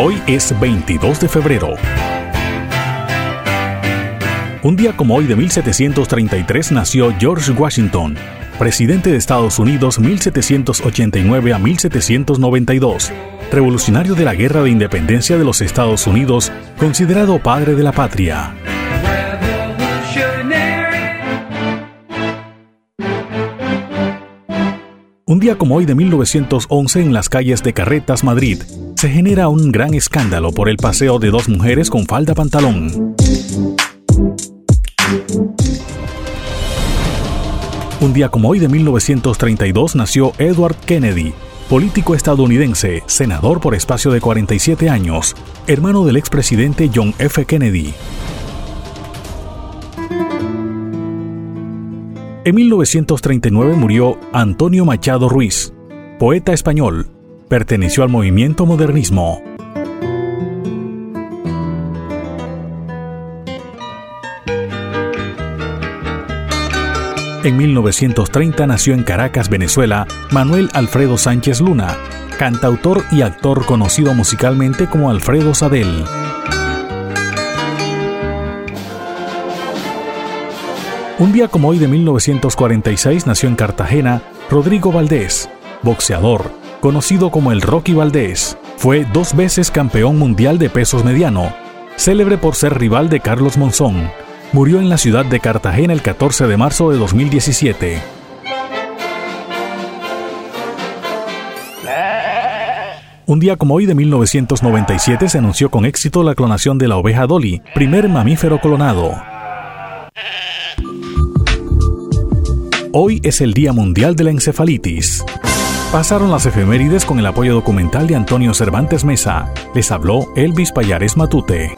Hoy es 22 de febrero. Un día como hoy de 1733 nació George Washington, presidente de Estados Unidos 1789 a 1792, revolucionario de la Guerra de Independencia de los Estados Unidos, considerado padre de la patria. Un día como hoy de 1911 en las calles de Carretas, Madrid, se genera un gran escándalo por el paseo de dos mujeres con falda pantalón. Un día como hoy de 1932 nació Edward Kennedy, político estadounidense, senador por espacio de 47 años, hermano del expresidente John F. Kennedy. En 1939 murió Antonio Machado Ruiz, poeta español. Perteneció al movimiento modernismo. En 1930 nació en Caracas, Venezuela, Manuel Alfredo Sánchez Luna, cantautor y actor conocido musicalmente como Alfredo Sadel. Un día como hoy de 1946 nació en Cartagena Rodrigo Valdés, boxeador, conocido como el Rocky Valdés. Fue dos veces campeón mundial de pesos mediano, célebre por ser rival de Carlos Monzón. Murió en la ciudad de Cartagena el 14 de marzo de 2017. Un día como hoy de 1997 se anunció con éxito la clonación de la oveja Dolly, primer mamífero clonado. Hoy es el Día Mundial de la Encefalitis. Pasaron las efemérides con el apoyo documental de Antonio Cervantes Mesa. Les habló Elvis Payares Matute.